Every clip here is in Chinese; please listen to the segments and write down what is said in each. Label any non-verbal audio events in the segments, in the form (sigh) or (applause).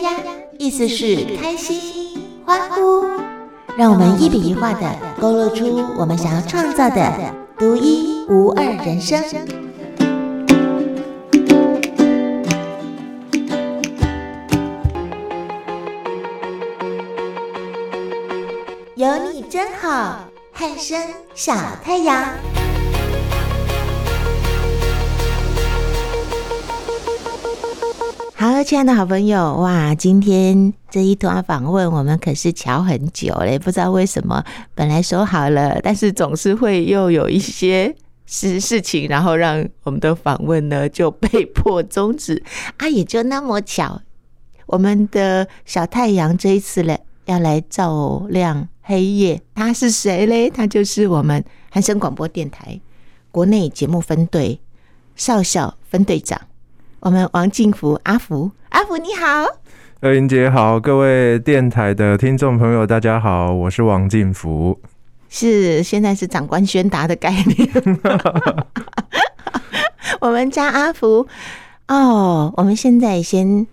呀呀，意思是开心、欢呼。让我们一笔一画的勾勒出我们想要创造的独一无二人生。有你真好，汉声小太阳。好，亲爱的好朋友，哇，今天这一段访问我们可是瞧很久嘞，不知道为什么，本来说好了，但是总是会又有一些事事情，然后让我们的访问呢就被迫终止啊，也就那么巧，我们的小太阳这一次嘞要来照亮黑夜，他是谁嘞？他就是我们汉声广播电台国内节目分队少校分队长。我们王静福阿福，阿福你好，二英姐好，各位电台的听众朋友大家好，我是王静福，是现在是长官宣达的概念，(laughs) 我们家阿福。哦，我们现在先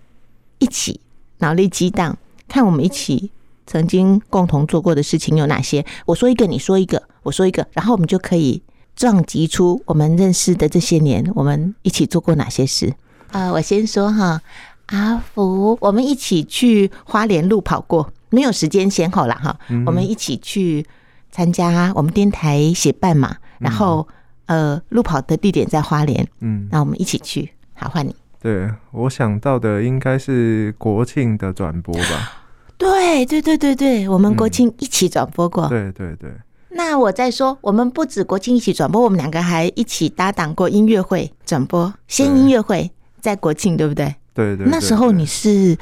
一起脑力激荡，看我们一起曾经共同做过的事情有哪些，我说一个，你说一个，我说一个，然后我们就可以撞击出我们认识的这些年，我们一起做过哪些事。啊、呃，我先说哈，阿福，我们一起去花莲路跑过，没有时间先后了哈。嗯、我们一起去参加我们电台协办嘛，然后、嗯、呃，路跑的地点在花莲，嗯，那我们一起去。好，换你。对，我想到的应该是国庆的转播吧。(gasps) 对对对对对，我们国庆一起转播过。嗯、对对对。那我再说，我们不止国庆一起转播，我们两个还一起搭档过音乐会转播，先音乐会。在国庆对不对？对，对对。那时候你是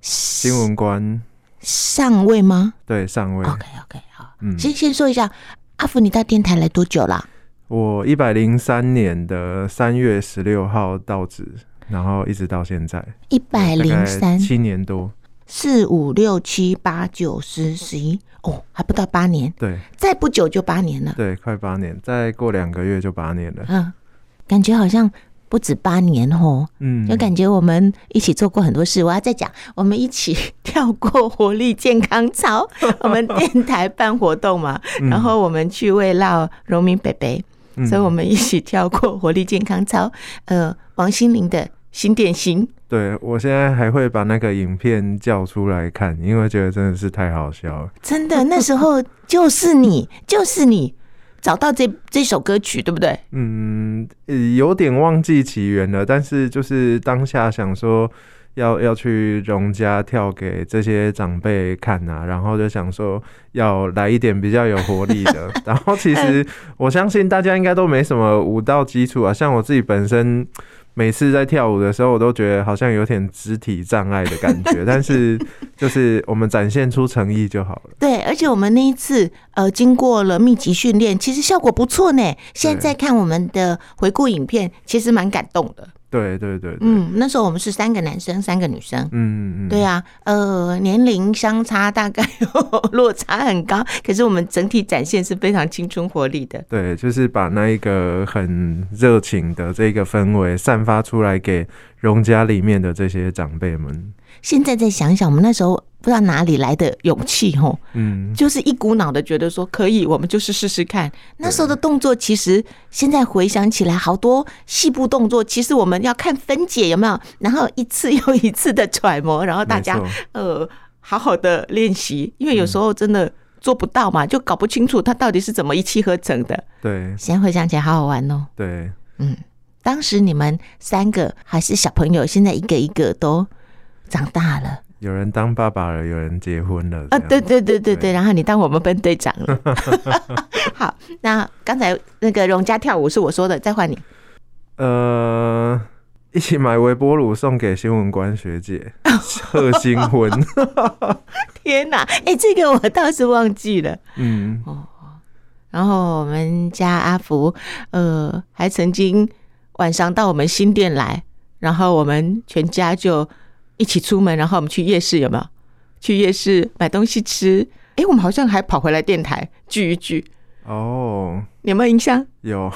新闻官上位吗？对，上位。OK OK，好。嗯，先先说一下，阿福，你到电台来多久啦？我一百零三年的三月十六号到职，然后一直到现在一百零三七年多，四五六七八九十十一哦，还不到八年。对，再不久就八年了。对，快八年，再过两个月就八年了。嗯，感觉好像。不止八年哦，嗯，就感觉我们一起做过很多事。我要再讲，我们一起 (laughs) 跳过活力健康操，(laughs) 我们电台办活动嘛，然后我们去慰劳荣民伯伯，所以我们一起跳过活力健康操。呃，王心凌的新点心，对，我现在还会把那个影片叫出来看，因为觉得真的是太好笑了。真的，那时候就是你，就是你。找到这这首歌曲对不对？嗯，有点忘记起源了，但是就是当下想说要要去荣家跳给这些长辈看啊，然后就想说要来一点比较有活力的。(laughs) 然后其实我相信大家应该都没什么舞蹈基础啊，像我自己本身。每次在跳舞的时候，我都觉得好像有点肢体障碍的感觉，(laughs) 但是就是我们展现出诚意就好了。对，而且我们那一次呃，经过了密集训练，其实效果不错呢。现在看我们的回顾影片，其实蛮感动的。对对对，对，嗯，那时候我们是三个男生，三个女生，嗯嗯嗯，对啊，呃，年龄相差大概 (laughs) 落差很高，可是我们整体展现是非常青春活力的。对，就是把那一个很热情的这个氛围散发出来给荣家里面的这些长辈们。现在再想想，我们那时候。不知道哪里来的勇气，吼，嗯，就是一股脑的觉得说可以，我们就是试试看。那时候的动作，其实现在回想起来，好多细部动作，其实我们要看分解有没有，然后一次又一次的揣摩，然后大家呃好好的练习，因为有时候真的做不到嘛，就搞不清楚它到底是怎么一气呵成的。对，现在回想起来好好玩哦。对，嗯，当时你们三个还是小朋友，现在一个一个都长大了。有人当爸爸了，有人结婚了啊！对对对对对，然后你当我们分队长了。(laughs) 好，那刚才那个荣家跳舞是我说的，再换你。呃，一起买微波炉送给新闻官学姐 (laughs) 贺新婚。(laughs) 天哪！哎、欸，这个我倒是忘记了。嗯哦。然后我们家阿福，呃，还曾经晚上到我们新店来，然后我们全家就。一起出门，然后我们去夜市，有没有？去夜市买东西吃。哎、欸，我们好像还跑回来电台聚一聚。哦，你有没有印象？有。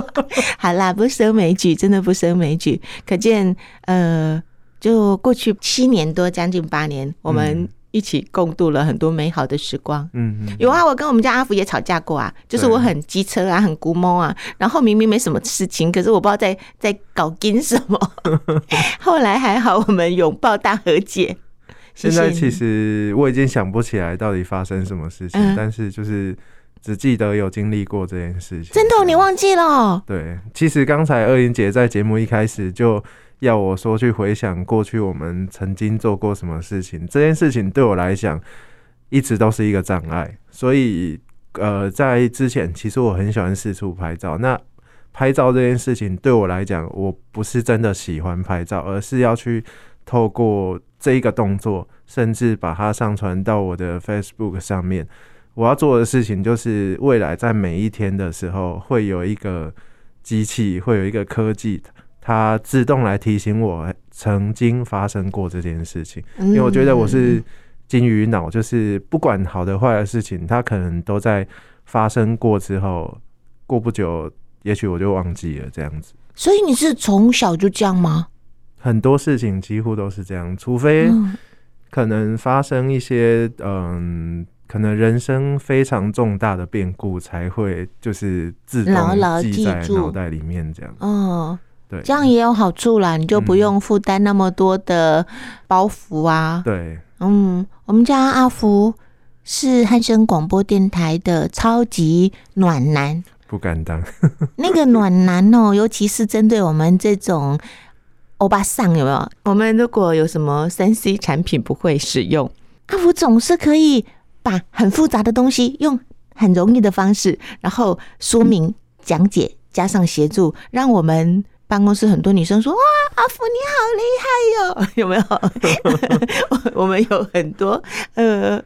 (laughs) 好啦，不胜枚举，真的不胜枚举。可见，呃，就过去七年多，将近八年，我们一起共度了很多美好的时光。嗯嗯，有啊，我跟我们家阿福也吵架过啊，就是我很机车啊，很龟毛啊，然后明明没什么事情，可是我不知道在 (laughs) 在搞紧什么。(laughs) 后来还好，我们拥抱大和解。现在其实我已经想不起来到底发生什么事情，嗯、但是就是。只记得有经历过这件事情，真的你忘记了？对，其实刚才二英姐在节目一开始就要我说去回想过去我们曾经做过什么事情，这件事情对我来讲一直都是一个障碍。所以，呃，在之前其实我很喜欢四处拍照。那拍照这件事情对我来讲，我不是真的喜欢拍照，而是要去透过这一个动作，甚至把它上传到我的 Facebook 上面。我要做的事情就是，未来在每一天的时候，会有一个机器，会有一个科技，它自动来提醒我曾经发生过这件事情。因为我觉得我是金鱼脑，就是不管好的坏的事情，它可能都在发生过之后，过不久，也许我就忘记了这样子。所以你是从小就这样吗？很多事情几乎都是这样，除非可能发生一些嗯。可能人生非常重大的变故才会就是自动记在脑袋里面这样。哦，对，这样也有好处啦，你就不用负担那么多的包袱啊。对，嗯，我们家阿福是汉声广播电台的超级暖男，不敢当。(laughs) 那个暖男哦，尤其是针对我们这种欧巴桑，有没有？我们如果有什么三 C 产品不会使用，阿福总是可以。把很复杂的东西用很容易的方式，然后说明、讲解，加上协助，让我们办公室很多女生说：“哇，阿福你好厉害哟！” (laughs) 有没有？(laughs) 我们有很多呃，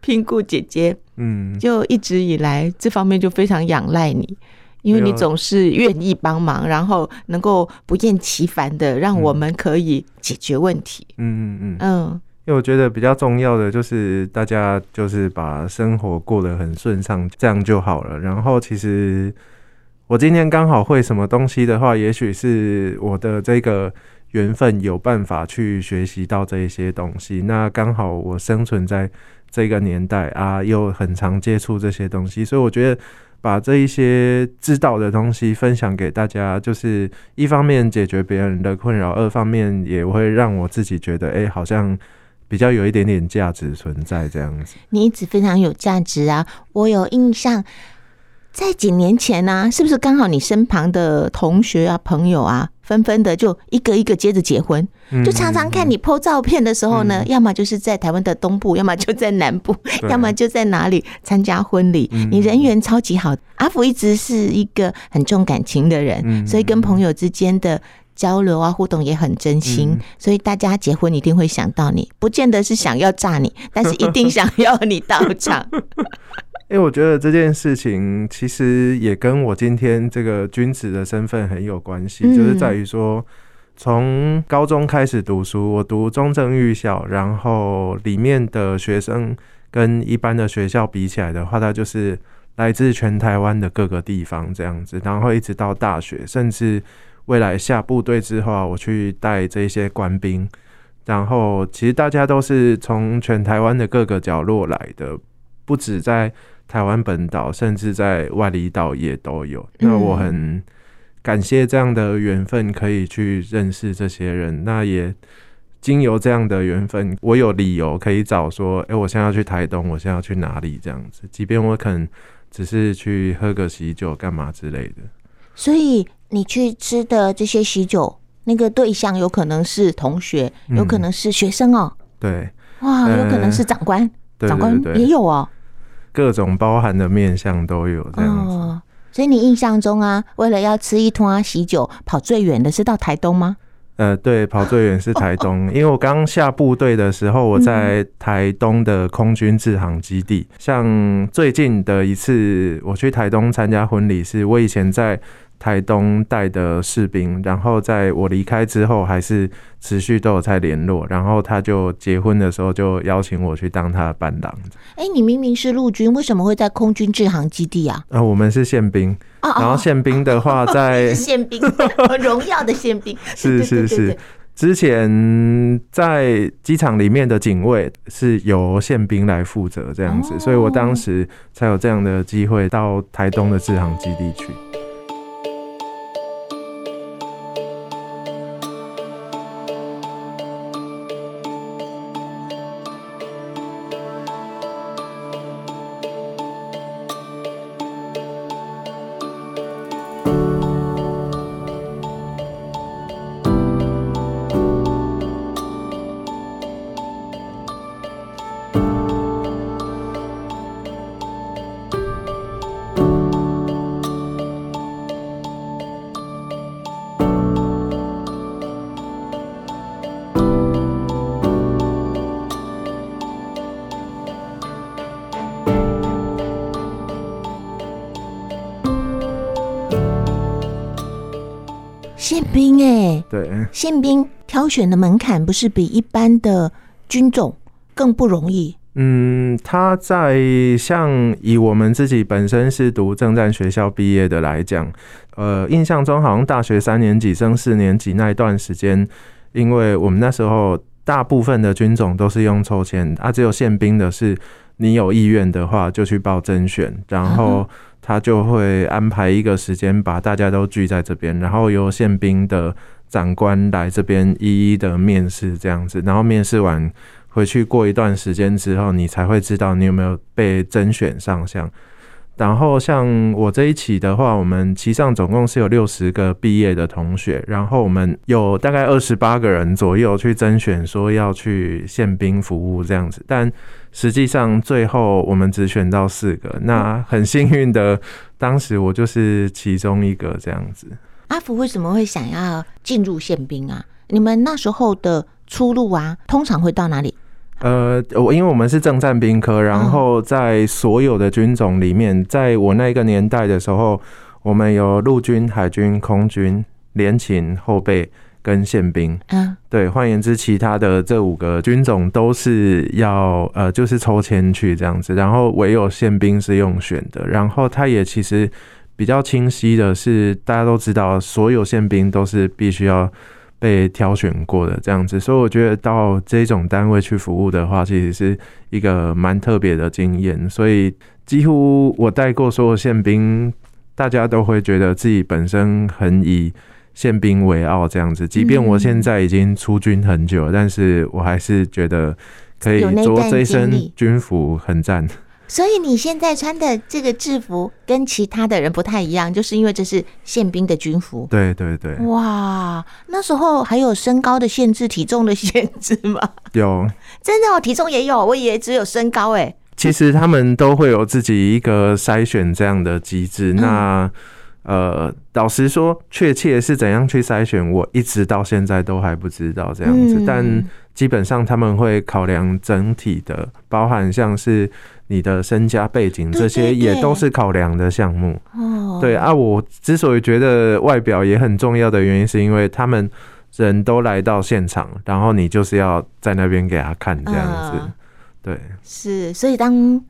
聘顾姐姐，嗯，就一直以来这方面就非常仰赖你，因为你总是愿意帮忙，然后能够不厌其烦的让我们可以解决问题。嗯嗯嗯嗯。因为我觉得比较重要的就是大家就是把生活过得很顺畅，这样就好了。然后其实我今天刚好会什么东西的话，也许是我的这个缘分有办法去学习到这一些东西。那刚好我生存在这个年代啊，又很常接触这些东西，所以我觉得把这一些知道的东西分享给大家，就是一方面解决别人的困扰，二方面也会让我自己觉得，哎，好像。比较有一点点价值存在这样子，你一直非常有价值啊！我有印象，在几年前呢、啊，是不是刚好你身旁的同学啊、朋友啊，纷纷的就一个一个接着结婚，就常常看你 po 照片的时候呢，要么就是在台湾的东部，要么就在南部，(laughs) 要么就在哪里参加婚礼。你人缘超级好，阿福一直是一个很重感情的人，所以跟朋友之间的。交流啊，互动也很真心，嗯、所以大家结婚一定会想到你，不见得是想要炸你，但是一定想要你到场。(laughs) 因为我觉得这件事情其实也跟我今天这个君子的身份很有关系，嗯、就是在于说，从高中开始读书，我读中正预校，然后里面的学生跟一般的学校比起来的话，它就是来自全台湾的各个地方这样子，然后一直到大学，甚至。未来下部队之后啊，我去带这些官兵，然后其实大家都是从全台湾的各个角落来的，不止在台湾本岛，甚至在外离岛也都有。那我很感谢这样的缘分，可以去认识这些人。那也经由这样的缘分，我有理由可以找说，哎，我现在要去台东，我现在要去哪里这样子。即便我可能只是去喝个喜酒，干嘛之类的。所以。你去吃的这些喜酒，那个对象有可能是同学，有可能是学生哦。对，哇，有可能是长官，长官也有哦。各种包含的面相都有这样子。哦，所以你印象中啊，为了要吃一通喜酒，跑最远的是到台东吗？呃，对，跑最远是台东，(laughs) 因为我刚下部队的时候，我在台东的空军制航基地。像最近的一次我去台东参加婚礼，是我以前在。台东带的士兵，然后在我离开之后，还是持续都有在联络。然后他就结婚的时候，就邀请我去当他的伴郎。哎，你明明是陆军，为什么会在空军制航基地啊？啊，我们是宪兵。然后宪兵的话，(laughs) 在宪兵，荣耀的宪兵。(laughs) 是是是，之前在机场里面的警卫是由宪兵来负责这样子，所以我当时才有这样的机会到台东的制航基地去。对，宪兵挑选的门槛不是比一般的军种更不容易？嗯，他在像以我们自己本身是读政战学校毕业的来讲，呃，印象中好像大学三年级升四年级那一段时间，因为我们那时候大部分的军种都是用抽签，啊，只有宪兵的是你有意愿的话就去报甄选，然后。他就会安排一个时间，把大家都聚在这边，然后由宪兵的长官来这边一一的面试，这样子，然后面试完回去过一段时间之后，你才会知道你有没有被甄选上相。然后像我这一期的话，我们期上总共是有六十个毕业的同学，然后我们有大概二十八个人左右去甄选，说要去宪兵服务这样子。但实际上最后我们只选到四个，那很幸运的，当时我就是其中一个这样子。阿福为什么会想要进入宪兵啊？你们那时候的出路啊，通常会到哪里？呃，我因为我们是正战兵科，然后在所有的军种里面，在我那个年代的时候，我们有陆军、海军、空军、联勤、后备跟宪兵。嗯，对，换言之，其他的这五个军种都是要呃，就是抽签去这样子，然后唯有宪兵是用选的。然后他也其实比较清晰的是，大家都知道，所有宪兵都是必须要。被挑选过的这样子，所以我觉得到这种单位去服务的话，其实是一个蛮特别的经验。所以几乎我带过所有宪兵，大家都会觉得自己本身很以宪兵为傲这样子。即便我现在已经出军很久了，但是我还是觉得可以着这一身军服很赞。所以你现在穿的这个制服跟其他的人不太一样，就是因为这是宪兵的军服。对对对。哇，那时候还有身高的限制、体重的限制吗？有，真的哦，体重也有。我以为只有身高哎。其实他们都会有自己一个筛选这样的机制。那呃，老实说，确切是怎样去筛选，我一直到现在都还不知道这样子。但基本上他们会考量整体的，包含像是。你的身家背景这些也都是考量的项目。哦，对啊，我之所以觉得外表也很重要的原因，是因为他们人都来到现场，然后你就是要在那边给他看这样子。对，是，所以当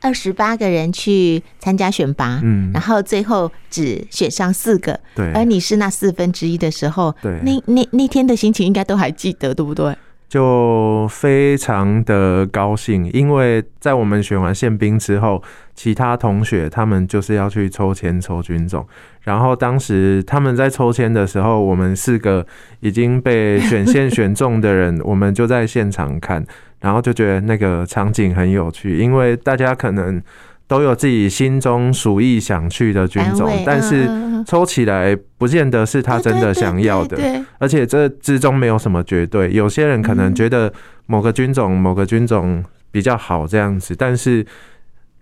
二十八个人去参加选拔，嗯，然后最后只选上四个，对，而你是那四分之一的时候，对，那那那天的心情应该都还记得，对不对？就非常的高兴，因为在我们选完宪兵之后，其他同学他们就是要去抽签抽军种，然后当时他们在抽签的时候，我们四个已经被选线选中的人，(laughs) 我们就在现场看，然后就觉得那个场景很有趣，因为大家可能。都有自己心中属意想去的军种，但是抽起来不见得是他真的想要的，而且这之中没有什么绝对。有些人可能觉得某个军种、某个军种比较好这样子，但是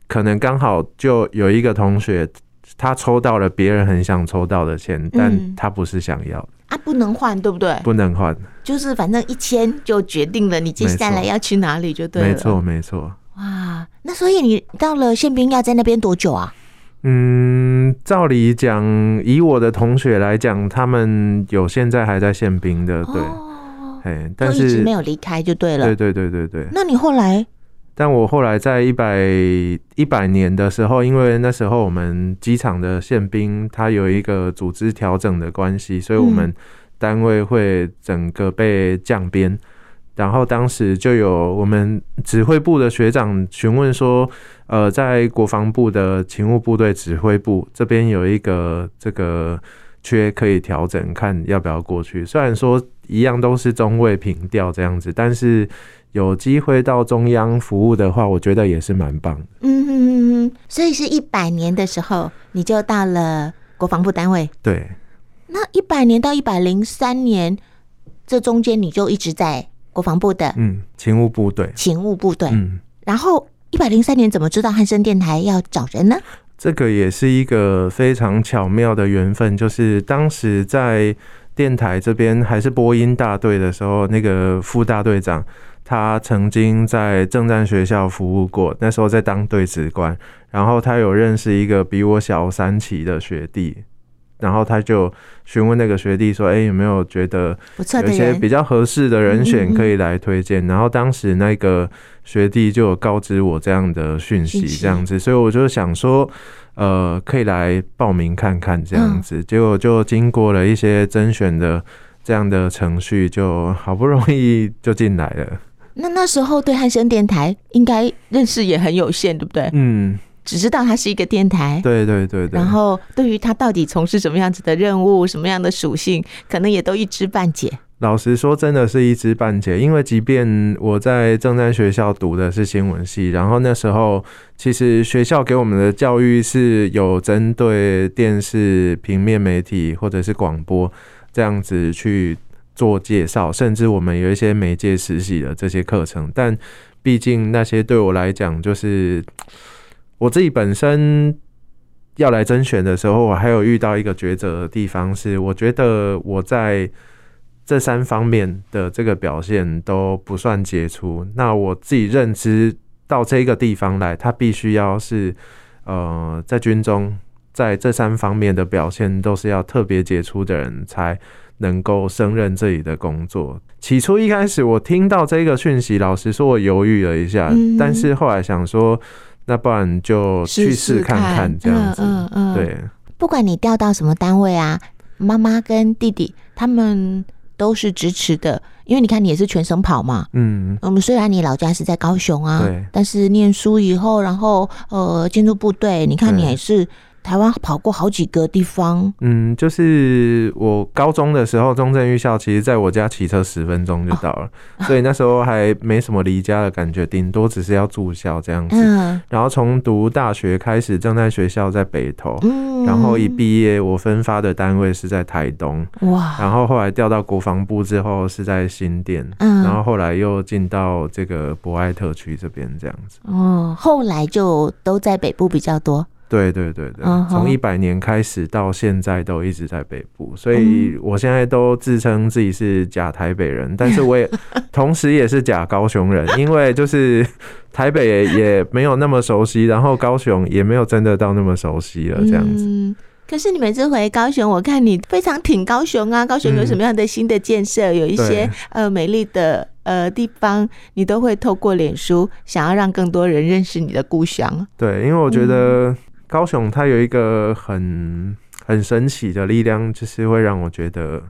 可能刚好就有一个同学他抽到了别人很想抽到的钱，但他不是想要的啊，不能换，对不对？不能换，就是反正一千就决定了你接下来要去哪里就对了。没错，没错。哇，那所以你到了宪兵要在那边多久啊？嗯，照理讲，以我的同学来讲，他们有现在还在宪兵的，对，哎、哦，但是一直没有离开就对了。对对对对对。那你后来？但我后来在一百一百年的时候，因为那时候我们机场的宪兵他有一个组织调整的关系，所以我们单位会整个被降编。然后当时就有我们指挥部的学长询问说，呃，在国防部的勤务部队指挥部这边有一个这个缺可以调整，看要不要过去。虽然说一样都是中尉平调这样子，但是有机会到中央服务的话，我觉得也是蛮棒的。嗯哼哼哼，所以是一百年的时候你就到了国防部单位。对，那一百年到一百零三年这中间你就一直在。国防部的嗯，勤务部队，勤务部队，嗯，然后一百零三年怎么知道汉声电台要找人呢？这个也是一个非常巧妙的缘分，就是当时在电台这边还是播音大队的时候，那个副大队长他曾经在政战学校服务过，那时候在当对职官，然后他有认识一个比我小三期的学弟。然后他就询问那个学弟说：“哎，有没有觉得有一些比较合适的人选可以来推荐？”然后当时那个学弟就有告知我这样的讯息，这样子，所以我就想说，呃，可以来报名看看这样子。结果就经过了一些甄选的这样的程序，就好不容易就进来了。那那时候对汉声电台应该认识也很有限，对不对？嗯。只知道它是一个电台，对对对对。然后对于它到底从事什么样子的任务、什么样的属性，可能也都一知半解。老实说，真的是一知半解。因为即便我在正在学校读的是新闻系，然后那时候其实学校给我们的教育是有针对电视、平面媒体或者是广播这样子去做介绍，甚至我们有一些媒介实习的这些课程。但毕竟那些对我来讲就是。我自己本身要来甄选的时候，我还有遇到一个抉择的地方，是我觉得我在这三方面的这个表现都不算杰出。那我自己认知到这个地方来，他必须要是呃在军中在这三方面的表现都是要特别杰出的人才能够胜任这里的工作。起初一开始我听到这个讯息，老实说我犹豫了一下，但是后来想说。那不然就去试看看这样子，嗯嗯，对。不管你调到什么单位啊，妈妈跟弟弟他们都是支持的，因为你看你也是全省跑嘛，嗯。我们虽然你老家是在高雄啊，对，但是念书以后，然后呃进入部队，你看你还是。台湾跑过好几个地方，嗯，就是我高中的时候，中正预校，其实在我家骑车十分钟就到了，哦，所以那时候还没什么离家的感觉，顶多只是要住校这样子。嗯，然后从读大学开始，正在学校在北投，嗯，然后一毕业，我分发的单位是在台东，哇，然后后来调到国防部之后是在新店，嗯，然后后来又进到这个博爱特区这边这样子。哦，后来就都在北部比较多。对对对对，从一百年开始到现在都一直在北部，所以我现在都自称自己是假台北人，但是我也 (laughs) 同时也是假高雄人，因为就是 (laughs) 台北也没有那么熟悉，然后高雄也没有真的到那么熟悉了这样子。嗯，可是你每次回高雄，我看你非常挺高雄啊，高雄有什么样的新的建设，有一些呃美丽的呃地方，你都会透过脸书想要让更多人认识你的故乡。对，因为我觉得。高雄它有一个很很神奇的力量，就是会让我觉得，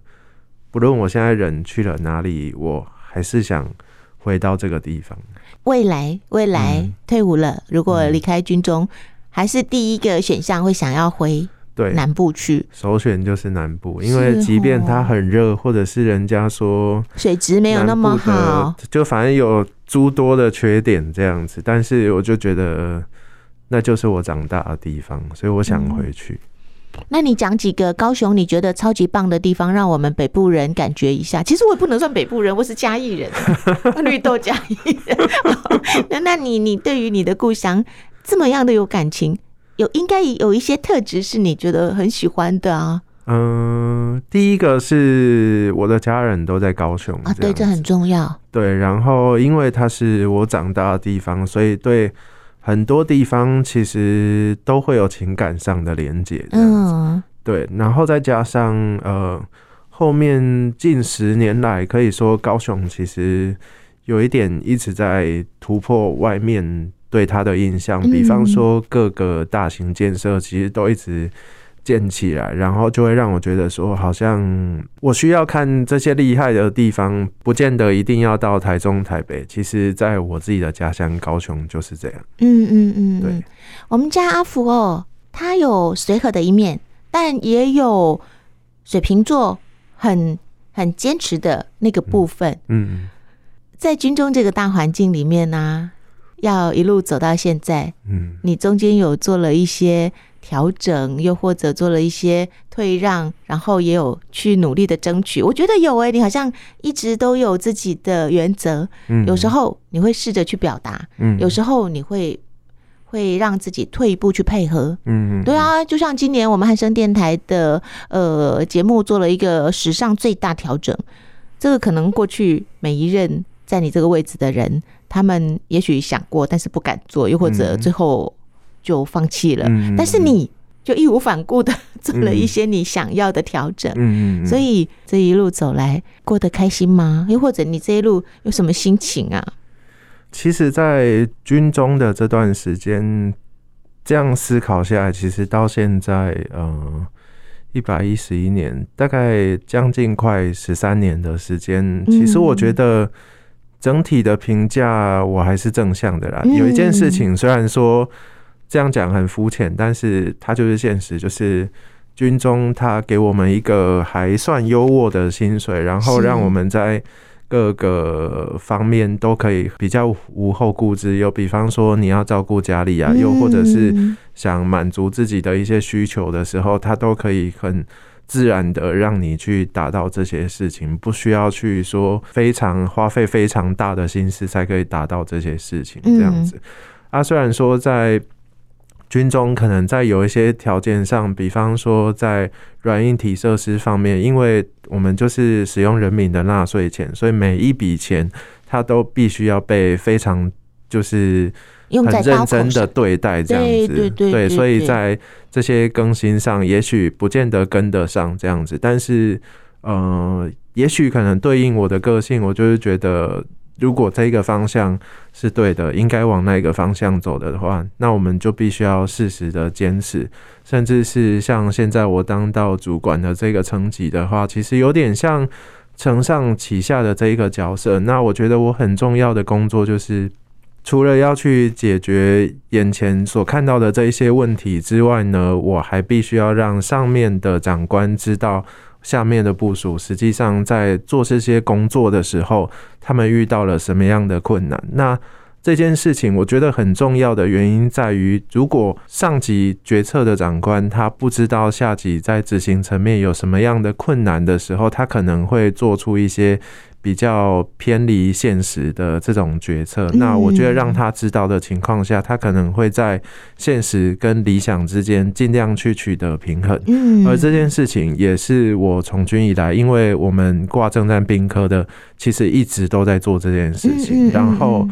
不论我现在人去了哪里，我还是想回到这个地方。未来未来退伍了，如果离开军中，嗯，还是第一个选项会想要回对南部去。首选就是南部，因为即便它很热，或者是人家说水质没有那么好，就反正有诸多的缺点这样子，但是我就觉得。那就是我长大的地方，所以我想回去。嗯、那你讲几个高雄你觉得超级棒的地方，让我们北部人感觉一下？其实我也不能算北部人，我是嘉义人，(laughs) 绿豆嘉义人。(laughs) 那那你你对于你的故乡这么样的有感情，有应该有一些特质是你觉得很喜欢的啊？嗯，第一个是我的家人都在高雄啊，对，这很重要。对，然后因为它是我长大的地方，所以对。很多地方其实都会有情感上的连接，嗯，对，然后再加上呃，后面近十年来，可以说高雄其实有一点一直在突破外面对它的印象，比方说各个大型建设其实都一直建起来，然后就会让我觉得说，好像我需要看这些厉害的地方，不见得一定要到台中、台北。其实，在我自己的家乡高雄就是这样。嗯嗯嗯，对。我们家阿福哦，他有随和的一面，但也有水瓶座很很坚持的那个部分。嗯，嗯，在军中这个大环境里面呢、啊，要一路走到现在，嗯，你中间有做了一些调整，又或者做了一些退让，然后也有去努力的争取。我觉得有哎、欸，你好像一直都有自己的原则。嗯，有时候你会试着去表达，嗯，有时候你会会让自己退一步去配合。嗯，对啊，就像今年我们汉声电台的呃节目做了一个史上最大调整，这个可能过去每一任在你这个位置的人，他们也许想过，但是不敢做，又或者最后。就放弃了，但是你就义无反顾的做了一些你想要的调整，嗯，所以这一路走来过得开心吗？又或者你这一路有什么心情啊？其实，在军中的这段时间，这样思考下来，其实到现在，呃，一百一十一年，大概将近快十三年的时间，其实我觉得整体的评价我还是正向的啦。有一件事情，虽然说。这样讲很肤浅，但是它就是现实，就是军中他给我们一个还算优渥的薪水，然后让我们在各个方面都可以比较无后顾之忧。比方说你要照顾家里啊，又或者是想满足自己的一些需求的时候，他都可以很自然的让你去达到这些事情，不需要去说非常花费非常大的心思才可以达到这些事情。这样子啊，虽然说在军中可能在有一些条件上，比方说在软硬体设施方面，因为我们就是使用人民的纳税钱，所以每一笔钱它都必须要被非常就是很认真的对待，这样子。对，所以在这些更新上，也许不见得跟得上这样子，但是呃，也许可能对应我的个性，我就是觉得。如果这个方向是对的，应该往那个方向走的话，那我们就必须要适时的坚持，甚至是像现在我当到主管的这个层级的话，其实有点像承上启下的这一个角色。那我觉得我很重要的工作就是，除了要去解决眼前所看到的这一些问题之外呢，我还必须要让上面的长官知道。下面的部署实际上在做这些工作的时候，他们遇到了什么样的困难？那这件事情我觉得很重要的原因在于，如果上级决策的长官他不知道下级在执行层面有什么样的困难的时候，他可能会做出一些。比较偏离现实的这种决策，那我觉得让他知道的情况下，他可能会在现实跟理想之间尽量去取得平衡。嗯，而这件事情也是我从军以来，因为我们挂正战兵科的，其实一直都在做这件事情。然后，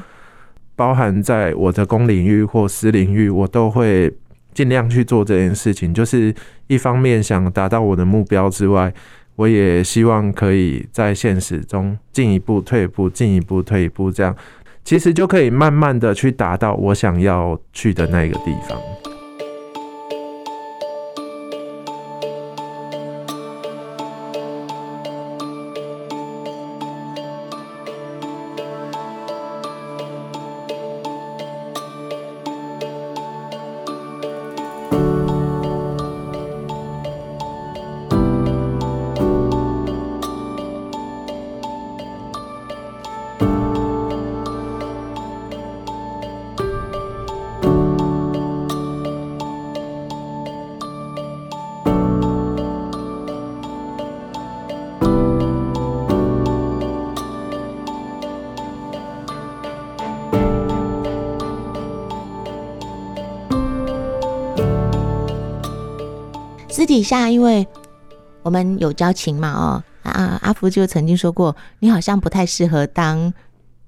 包含在我的公领域或私领域，我都会尽量去做这件事情。就是一方面想达到我的目标之外。我也希望可以在现实中进一步退一步，进一步退一步，这样其实就可以慢慢的去达到我想要去的那个地方。我们有交情嘛，哦，啊，阿福就曾经说过，你好像不太适合当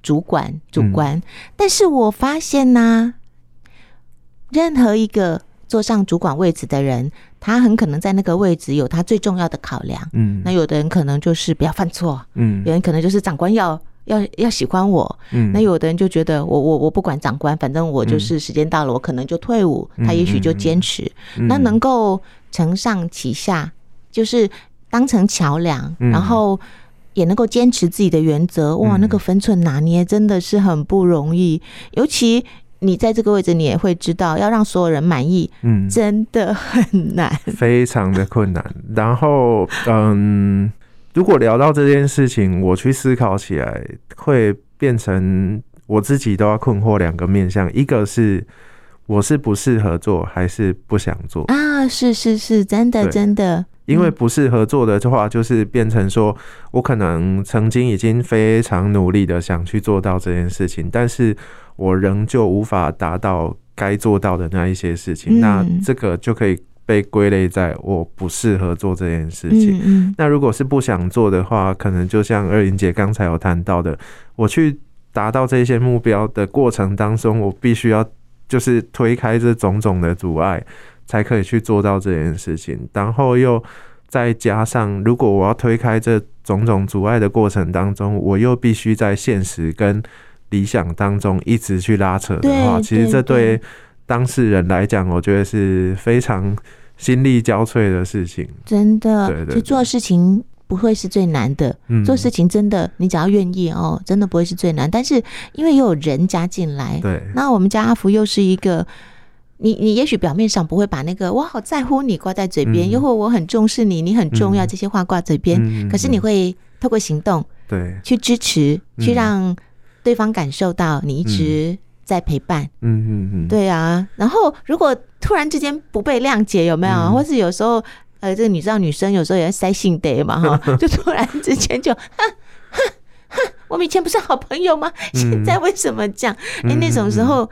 主管、主管。嗯、但是我发现呢、啊，任何一个坐上主管位置的人，他很可能在那个位置有他最重要的考量。嗯，那有的人可能就是不要犯错，嗯，有人可能就是长官要。要要喜欢我，嗯，那有的人就觉得我我我不管长官，反正我就是时间到了，我可能就退伍，他也许就坚持。那能够承上启下，就是当成桥梁，嗯、然后也能够坚持自己的原则。哇，那个分寸拿捏真的是很不容易。尤其你在这个位置，你也会知道，要让所有人满意，嗯，真的很难，非常的困难。然后，嗯，如果聊到这件事情，我去思考起来，会变成我自己都要困惑两个面向，一个是。我是不适合做，还是不想做啊？是是是，真的真的。因为不适合做的话，就是变成说，我可能曾经已经非常努力的想去做到这件事情，但是我仍旧无法达到该做到的那一些事情。那这个就可以被归类在我不适合做这件事情。那如果是不想做的话，可能就像二玲姐刚才有谈到的，我去达到这些目标的过程当中，我必须要。就是推开这种种的阻碍，才可以去做到这件事情。然后又再加上，如果我要推开这种种阻碍的过程当中，我又必须在现实跟理想当中一直去拉扯的话，其实这对当事人来讲，我觉得是非常心力交瘁的事情。真的，对对对，去做事情。不会是最难的，做事情真的，你只要愿意哦，真的不会是最难。但是因为又有人加进来，对，那我们家阿福又是一个，你你也许表面上不会把那个我好在乎你挂在嘴边，又或我很重视你，你很重要这些话挂嘴边，可是你会透过行动，对，去支持，去让对方感受到你一直在陪伴，嗯嗯嗯，对啊。然后如果突然之间不被谅解，有没有？或是有时候。呃，这个你知道，女生有时候也要塞性得嘛，哈，(laughs) 就突然之间就，哼哼哼，我们以前不是好朋友吗？现在为什么这样？哎，那种时候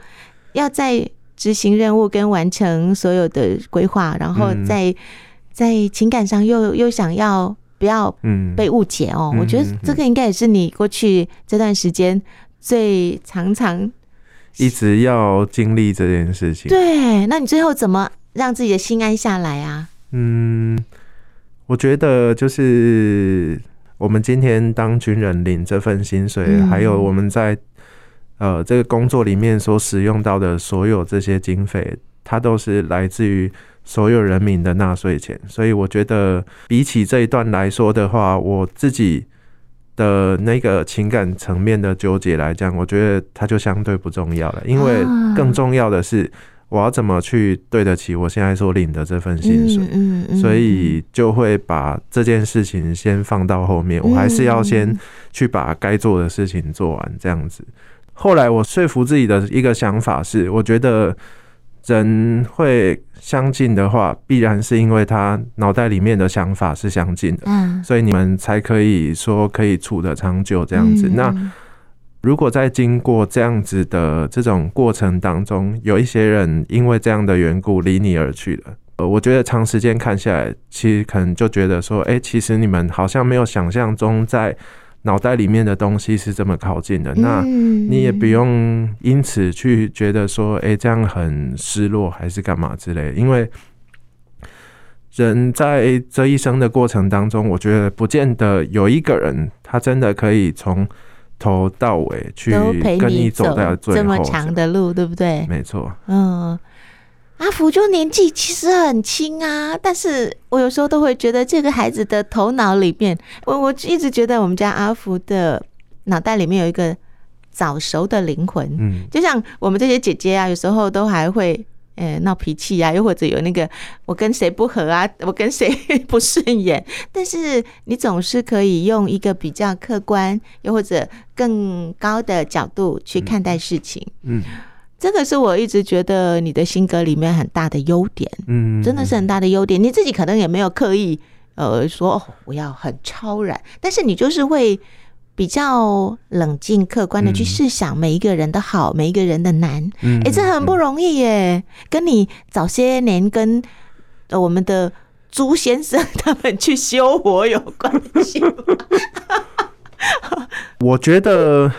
要在执行任务跟完成所有的规划，然后在在情感上又又想要不要被误解哦？我觉得这个应该也是你过去这段时间最常常一直要经历这件事情。对，那你最后怎么让自己的心安下来啊？嗯，我觉得就是我们今天当军人领这份薪水，嗯、还有我们在呃这个工作里面所使用到的所有这些经费，它都是来自于所有人民的纳税钱。所以我觉得比起这一段来说的话，我自己的那个情感层面的纠结来讲，我觉得它就相对不重要了，因为更重要的是。我要怎么去对得起我现在所领的这份薪水？嗯嗯，所以就会把这件事情先放到后面。我还是要先去把该做的事情做完，这样子。后来我说服自己的一个想法是，我觉得人会相近的话，必然是因为他脑袋里面的想法是相近的，嗯，所以你们才可以说可以处得长久这样子。那。如果在经过这样子的这种过程当中，有一些人因为这样的缘故离你而去了，呃，我觉得长时间看下来，其实可能就觉得说，哎，其实你们好像没有想象中在脑袋里面的东西是这么靠近的。那你也不用因此去觉得说，哎，这样很失落还是干嘛之类的，因为人在这一生的过程当中，我觉得不见得有一个人他真的可以从。头到尾去跟你走到最后，这么长的路，对不对？没错。嗯，阿福就年纪其实很轻啊，但是我有时候都会觉得这个孩子的头脑里面，我我一直觉得我们家阿福的脑袋里面有一个早熟的灵魂。嗯，就像我们这些姐姐啊，有时候都还会。呃，闹脾气啊，又或者有那个我跟谁不合啊，我跟谁不顺眼，但是你总是可以用一个比较客观，又或者更高的角度去看待事情。嗯，这个是我一直觉得你的性格里面很大的优点。嗯，真的是很大的优点。你自己可能也没有刻意呃说哦，我要很超然，但是你就是会。比较冷静、客观的去试想每一个人的好，嗯、每一个人的难，哎、欸，这很不容易耶。跟你早些年跟我们的朱先生他们去修活有关系？(laughs) 我觉得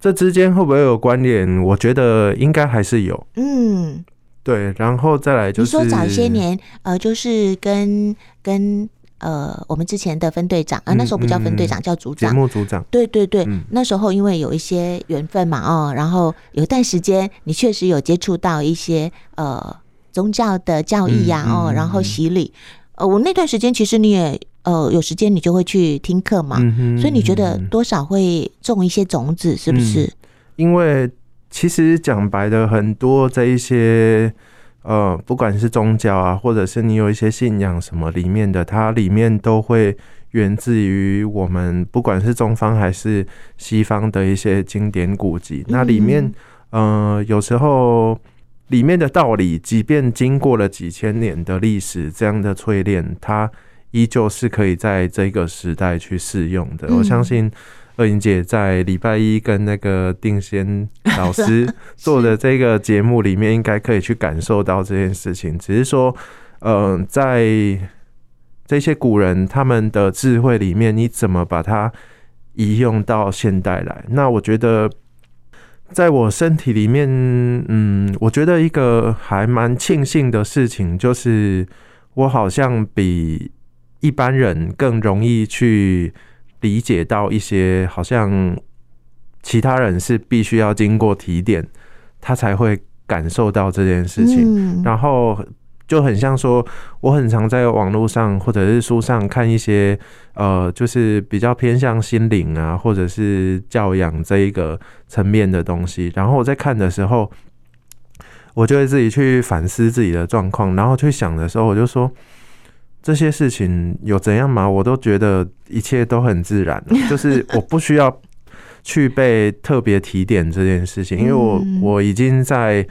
这之间会不会有关联？我觉得应该还是有。嗯，对。然后再来就是你说早些年，呃，就是跟跟。呃，我们之前的分队长，呃，那时候不叫分队长，叫组长。节目组长。对对对，那时候因为有一些缘分嘛，哦，然后有一段时间你确实有接触到一些呃宗教的教义呀、哦，然后洗礼。呃，我那段时间其实你也呃有时间，你就会去听课嘛，嗯、所以你觉得多少会种一些种子，是不是？嗯、因为其实讲白的，很多这一些呃，不管是宗教啊，或者是你有一些信仰什么里面的，它里面都会源自于我们不管是中方还是西方的一些经典古籍，那里面呃有时候。里面的道理，即便经过了几千年的历史，这样的淬炼，它依旧是可以在这个时代去适用的。嗯、我相信二莹姐在礼拜一跟那个定先老师 (laughs) 做的这个节目里面，应该可以去感受到这件事情。只是说，嗯、呃，在这些古人他们的智慧里面，你怎么把它移用到现代来？那我觉得。在我身体里面，嗯，我觉得一个还蛮庆幸的事情，就是我好像比一般人更容易去理解到一些，好像其他人是必须要经过提点，他才会感受到这件事情，然后。就很像说，我很常在网络上或者是书上看一些，呃，就是比较偏向心灵啊，或者是教养这一个层面的东西。然后我在看的时候，我就会自己去反思自己的状况，然后去想的时候，我就说这些事情有怎样吗？我都觉得一切都很自然，(laughs) 就是我不需要去被特别提点这件事情，因为我我已经在。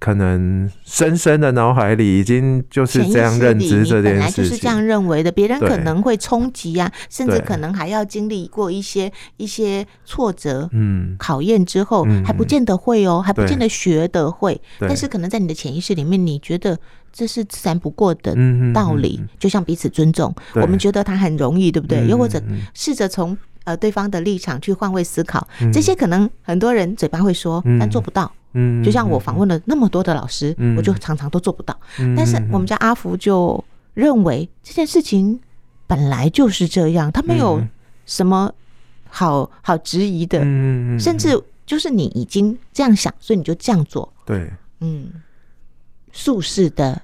可能深深的脑海里已经就是这样认知这件事情，本来就是这样认为的。别人可能会冲击啊，甚至可能还要经历过一些一些挫折、嗯考验之后，还不见得会哦，还不见得学得会。但是可能在你的潜意识里面，你觉得这是自然不过的道理，就像彼此尊重。我们觉得他很容易，对不对？又或者试着从呃对方的立场去换位思考，这些可能很多人嘴巴会说，但做不到。嗯，就像我访问了那么多的老师，嗯、我就常常都做不到。嗯、但是我们家阿福就认为这件事情本来就是这样，他没有什么好好质疑的。嗯、甚至就是你已经这样想，所以你就这样做。对，嗯，宿世的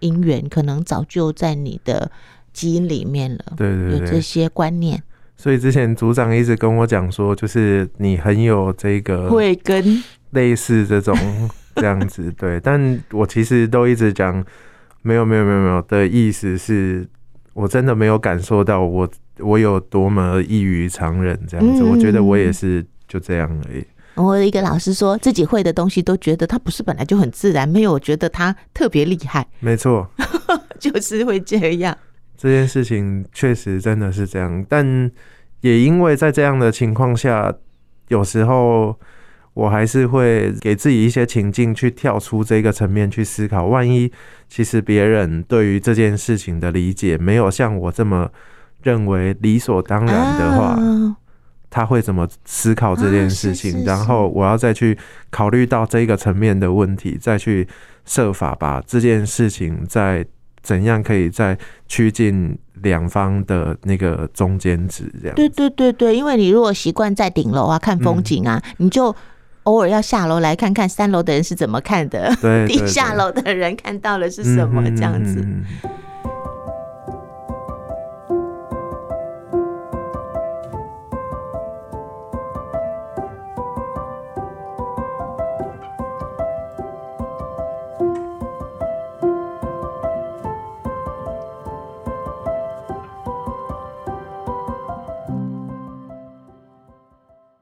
因缘可能早就在你的基因里面了。对对对，有这些观念。所以之前组长一直跟我讲说，就是你很有这个慧根。类似这种这样子，(laughs) 对，但我其实都一直讲没有没有没有没有的意思是，我真的没有感受到我我有多么异于常人这样子，我觉得我也是就这样而已。我的一个老师说自己会的东西都觉得他不是本来就很自然，没有觉得他特别厉害。没错，(laughs) 就是会这样。这件事情确实真的是这样，但也因为在这样的情况下，有时候。我还是会给自己一些情境去跳出这个层面去思考，万一其实别人对于这件事情的理解没有像我这么认为理所当然的话，他会怎么思考这件事情？然后我要再去考虑到这个层面的问题，再去设法把这件事情再怎样可以再趋近两方的那个中间值，这样。对对对对，因为你如果习惯在顶楼啊看风景啊，你就。偶尔要下楼来看看三楼的人是怎么看的，对，对，对，(laughs) 地下楼的人看到了是什么，这样子。